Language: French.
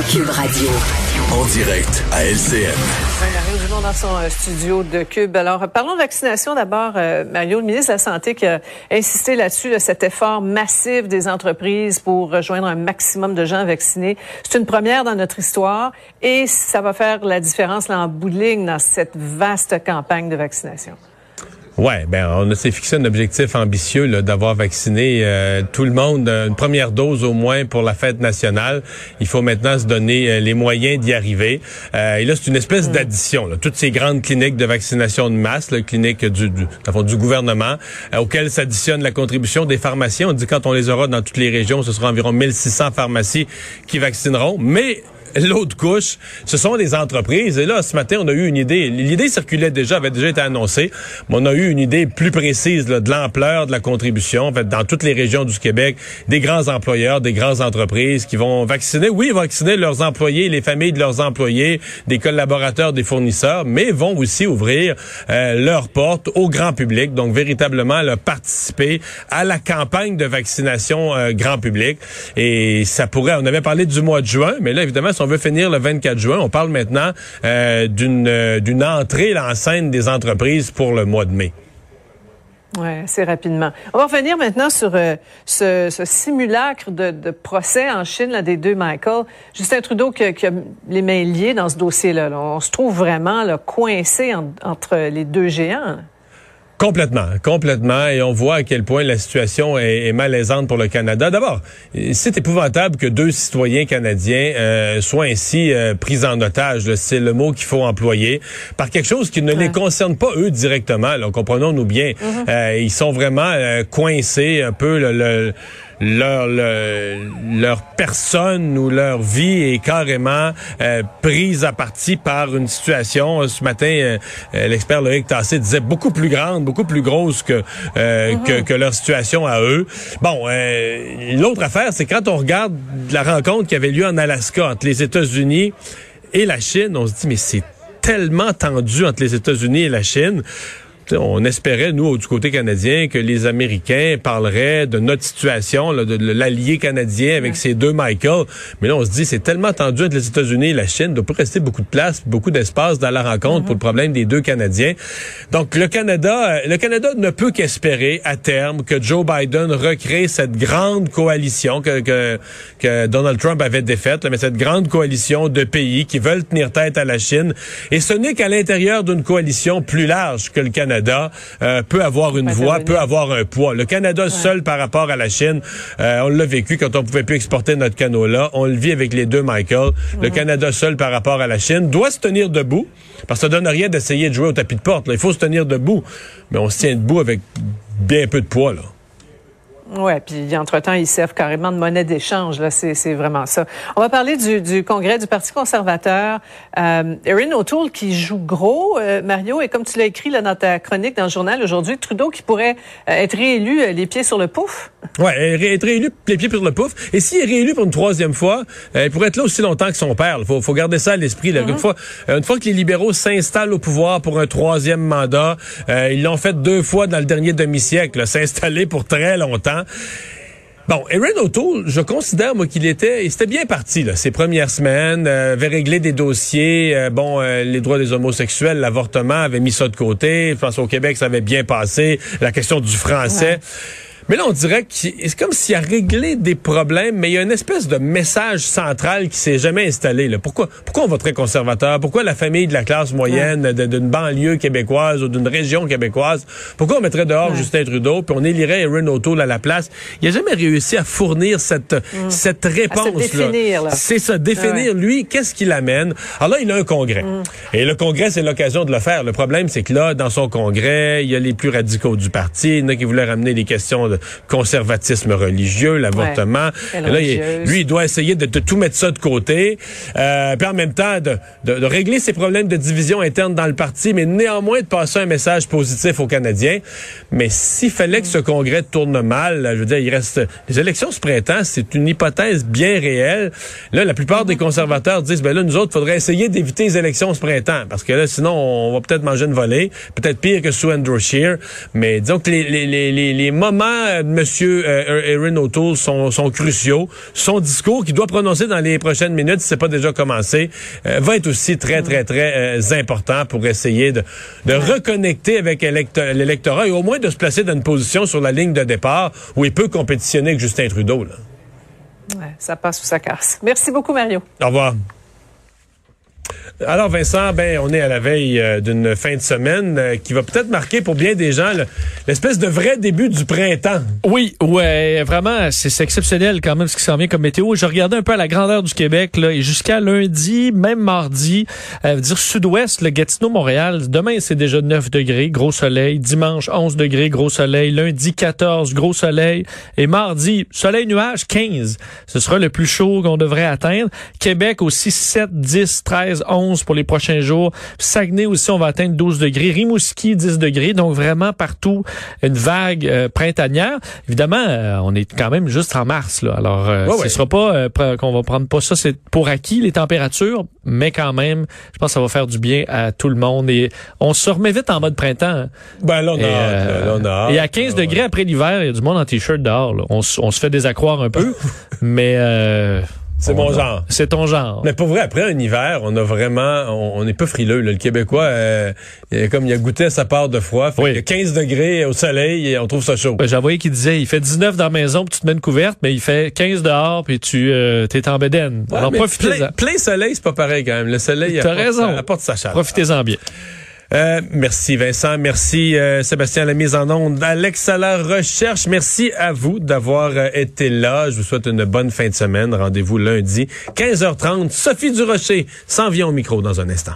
Cube Radio. En direct à LCN. Mario Dumont dans son euh, studio de Cube. Alors, parlons de vaccination d'abord. Euh, Mario, le ministre de la Santé qui a insisté là-dessus, là, cet effort massif des entreprises pour rejoindre un maximum de gens vaccinés. C'est une première dans notre histoire et ça va faire la différence là, en bout de ligne dans cette vaste campagne de vaccination. Ouais, ben on s'est fixé un objectif ambitieux d'avoir vacciné euh, tout le monde, euh, une première dose au moins pour la fête nationale. Il faut maintenant se donner euh, les moyens d'y arriver. et là, c'est une espèce mm. d'addition. Toutes ces grandes cliniques de vaccination de masse, la clinique du, du, du gouvernement, auxquelles s'additionne la contribution des pharmaciens. On dit quand on les aura dans toutes les régions, ce sera environ 1600 pharmacies qui vaccineront. Mais L'autre couche, ce sont des entreprises. Et là, ce matin, on a eu une idée. L'idée circulait déjà, avait déjà été annoncée, mais on a eu une idée plus précise de l'ampleur de la contribution. En fait, dans toutes les régions du Québec, des grands employeurs, des grandes entreprises qui vont vacciner, oui, vacciner leurs employés, les familles de leurs employés, des collaborateurs, des fournisseurs, mais vont aussi ouvrir euh, leurs portes au grand public. Donc, véritablement, là, participer à la campagne de vaccination euh, grand public. Et ça pourrait, on avait parlé du mois de juin, mais là, évidemment, on veut finir le 24 juin, on parle maintenant euh, d'une euh, d'une entrée en scène des entreprises pour le mois de mai. Oui, assez rapidement. On va revenir maintenant sur euh, ce, simulacre de, procès en Chine des deux Michael. Justin Trudeau qui, a les mains liées dans ce dossier-là. On se trouve vraiment coincé entre les deux géants. Complètement, complètement. Et on voit à quel point la situation est, malaisante pour le Canada. D'abord, c'est épouvantable que deux citoyens canadiens euh, soient ainsi euh, pris en otage. C'est le mot qu'il faut employer par quelque chose qui ne les concerne pas eux directement. Comprenons-nous bien. Mm-hmm. Euh, ils sont vraiment coincés un peu le leur, leur, personne ou leur vie est carrément euh, prise à partie par une situation. Ce matin, euh, euh, l'expert Loïc Tassé disait beaucoup plus grande, beaucoup plus grosse que, mm-hmm. que, que, leur situation à eux. Bon, l'autre affaire, c'est quand on regarde la rencontre qui avait lieu en Alaska entre les États-Unis et la Chine, on se dit, mais c'est tellement tendu entre les États-Unis et la Chine on espérait, nous, du côté canadien, que les Américains parleraient de notre situation, de l'allié canadien avec ces deux Michael. Mais là, on se dit, c'est tellement tendu entre les États-Unis et la Chine, il doit pas rester beaucoup de place, beaucoup d'espace dans la rencontre pour le problème des deux Canadiens. Donc, le Canada, euh, le Canada ne peut qu'espérer, à terme, que Joe Biden recrée cette grande coalition que, que, Donald Trump avait défaite, mais cette grande coalition de pays qui veulent tenir tête à la Chine. Et ce n'est qu'à l'intérieur d'une coalition plus large que le Canada euh, peut avoir une voix, peut avoir un poids. Le Canada seul par rapport à la Chine, euh, on l'a vécu quand on pouvait plus exporter notre canot-là. On le vit avec les deux Michael. Le Canada seul par rapport à la Chine doit se tenir debout parce que ça donne rien d'essayer de jouer au tapis de porte. Il faut se tenir debout, mais on se tient debout avec bien peu de poids là. Oui, puis entre-temps, ils servent carrément de monnaie d'échange. Là, c'est, vraiment ça. On va parler du, du congrès du Parti conservateur. Euh, Erin O'Toole qui joue gros, euh, Mario, et comme tu l'as écrit là, dans ta chronique dans le journal aujourd'hui, Trudeau qui pourrait euh, être réélu euh, les pieds sur le pouf. Oui, être réélu les pieds sur le pouf. Et s'il est réélu pour une troisième fois, il pourrait être là aussi longtemps que son père. Il faut, faut, garder ça à l'esprit. Là. une, mm-hmm. fois, une fois que les libéraux s'installent au pouvoir pour un troisième mandat, ils l'ont fait deux fois dans le dernier demi-siècle, s'installer pour très longtemps. Bon, Erin O'Toole, je considère moi qu'il était, il était bien parti là, ces premières semaines, euh, avait réglé des dossiers, euh, bon, euh, les droits des homosexuels, l'avortement, avait mis ça de côté. Je pense au Québec, ça avait bien passé. La question du français. Mais là, on dirait que c'est comme s'il a réglé des problèmes, mais il y a une espèce de message central qui s'est jamais installé. Là. Pourquoi, pourquoi on va très conservateur? Pourquoi la famille de la classe moyenne d'une banlieue québécoise ou d'une région québécoise? Pourquoi on mettrait dehors Justin Trudeau puis on élirait Erin O'Toole à la place? Il n'a jamais réussi à fournir cette, mm. cette réponse-là. C'est ça, définir, lui, qu'est-ce qu'il amène? Alors là, il a un congrès. Mm. Et le congrès, c'est l'occasion de le faire. Le problème, c'est que là, dans son congrès, il y a les plus radicaux du parti. Il y en a qui voulaient ramener les questions de conservatisme religieux, l'avortement. Ouais. Là, il- lui, il doit essayer de, de tout mettre ça de côté, euh, puis en même temps de, de- de régler ses problèmes de division interne dans le parti, mais néanmoins de passer un message positif aux Canadiens. Mais s'il fallait que ce congrès tourne mal, je veux dire, il reste les élections ce printemps, c'est une hypothèse bien réelle. Là, la plupart des conservateurs disent, ben là, nous autres, faudrait essayer d'éviter les élections ce printemps, parce que là, sinon, on va peut-être manger une volée, peut-être pire que sous Andrew Scheer. Mais disons que les, les, les, les moments de Monsieur euh, Erin O'Toole sont, sont cruciaux. Son discours, qu'il doit prononcer dans les prochaines minutes, si c'est pas déjà commencé, euh, va être aussi très, très, très euh, important pour essayer de, de reconnecter avec élect- l'électorat et au moins de se placer dans une position sur la ligne de départ où il peut compétitionner avec Justin Trudeau. Là. Ouais, ça passe ou ça casse. Merci beaucoup, Mario. Au revoir. Alors Vincent, ben on est à la veille euh, d'une fin de semaine euh, qui va peut-être marquer pour bien des gens le- l'espèce de vrai début du printemps. Oui, ouais, vraiment, c'est c'est exceptionnel quand même ce qui s'en vient comme météo. Je regardais un peu à la grandeur du Québec là, et jusqu'à lundi, même mardi, euh, dire sud-ouest, le Gatineau, Montréal. Demain, c'est déjà 9 degrés, gros soleil. Dimanche, 11 degrés, gros soleil. Lundi, 14, gros soleil. Et mardi, soleil nuage, 15. Ce sera le plus chaud qu'on devrait atteindre. Québec aussi 7, 10, 13, 11 pour les prochains jours. Saguenay aussi, on va atteindre 12 degrés. Rimouski, 10 degrés. Donc vraiment partout une vague euh, printanière. Évidemment, euh, on est quand même juste en mars. Là. Alors, euh, Ouais, ce ouais. sera pas euh, qu'on va prendre pas ça c'est pour acquis les températures, mais quand même, je pense que ça va faire du bien à tout le monde. Et on se remet vite en mode printemps. hein. Ben là on Et, là, on a et à 15 Ah, ouais. degrés après l'hiver, il y a du monde en t-shirt dehors. là. On, on se fait désaccroire un peu, mais euh, C'est on mon genre. C'est ton genre. Mais pour vrai, après un hiver, on a vraiment, on, on est pas frileux. là. Le Québécois, euh, il comme il a goûté à sa part de froid. Fait Oui. qu'il y a 15 degrés au soleil et on trouve ça chaud. Ben, envoyé qui disait il fait 19 dans la maison puis tu te mets une couverte, mais il fait 15 dehors puis tu euh, t'es en bédaine. Ouais, Alors mais profitez-en. plein, plein soleil, c'est pas pareil quand même. Le soleil apporte, raison. apporte sa chaleur. Profitez-en bien. Euh, merci Vincent, merci euh, Sébastien à la mise en onde, Alex à la recherche. Merci à vous d'avoir euh, été là. Je vous souhaite une bonne fin de semaine. Rendez-vous lundi 15h30. Sophie Durocher s'en vient au micro dans un instant.